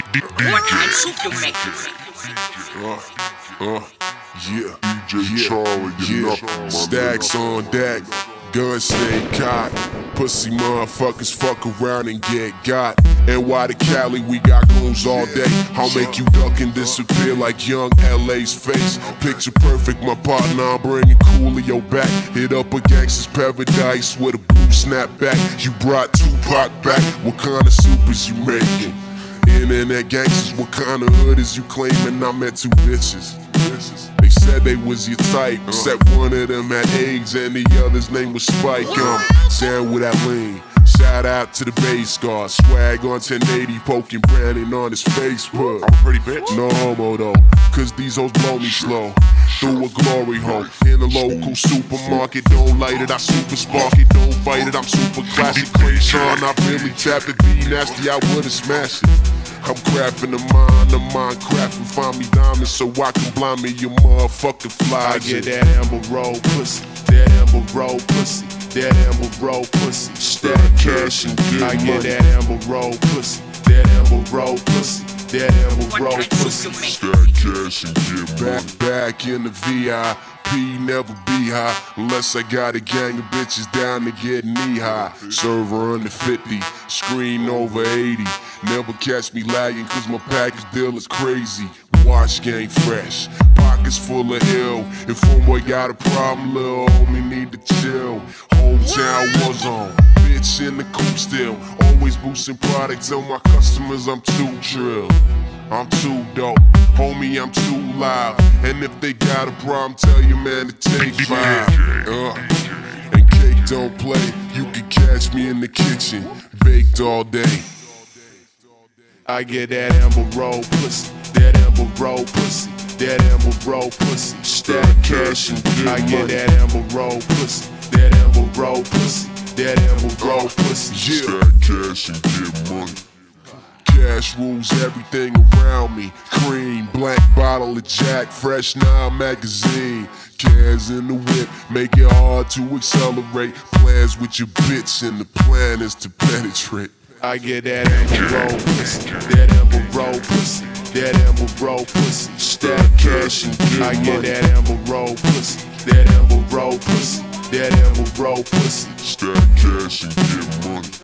What kind soup you yeah, Stacks on deck, gun stay cocked. Pussy motherfuckers fuck around and get got. And why the Cali, we got goons all day. I'll make you duck and disappear like young LA's face. Picture perfect, my partner, I'm bringing Coolio back. Hit up a gangster's paradise with a blue snapback. You brought Tupac back, what kind of soup is you making? Internet gangsters, what kind of hood is you claiming? I met two bitches. They said they was your type, except one of them had eggs and the other's name was Spike. Um, Sam with that lean. Shout out to the base guard, swag on 1080, poking Brandon on his Facebook. I'm pretty bitch. No homo though, cause these hoes blow me slow. Through a glory hole in a local supermarket. Don't light it, I super spark it. Don't fight it, I'm super classic. Crayon, I really tapped the D nasty, I would've smashed it. I'm crafting the mind, the mind crafting. Find me diamonds so I can blind me, your motherfucking fly. I get that Amber Rose pussy, that Amber Rose pussy, that Amber Rose pussy. Stack cash and get I get that Amber Rose pussy, that Amber Rose pussy, that amber What roll kind pussy. soup you make? Stack cash and get. Back, back in the VIP, never be high unless I got a gang of bitches down to get knee high. Server under 50, screen over 80. Never catch me lagging cause my package deal is crazy. Wash game fresh, pockets full of ill. If homeboy got a problem, little homie need to chill. Hometown was on, bitch in the coop still. Always boosting products on my customers, I'm too trill. I'm too dope, homie, I'm too loud. And if they got a problem, tell your man to take five. Uh, and cake don't play, you can catch me in the kitchen, baked all day. I get that Amber Rose pussy, that Amber Rose pussy, that Amber Rose pussy. Stack cash and get I get that Amber Rose pussy, that Amber Rose pussy, that Amber Rose pussy. Yeah, Stack cash and get money. cash rules everything around me. Cream, black bottle of Jack, fresh nine magazine. Cans in the whip, make it hard to accelerate. Plans with your bitch, and the plan is to penetrate. I get that roll pussy, that roll pussy, that roll pussy. Stack cash and get I get that roll pussy, that roll pussy, that roll pussy. Stack cash and get money.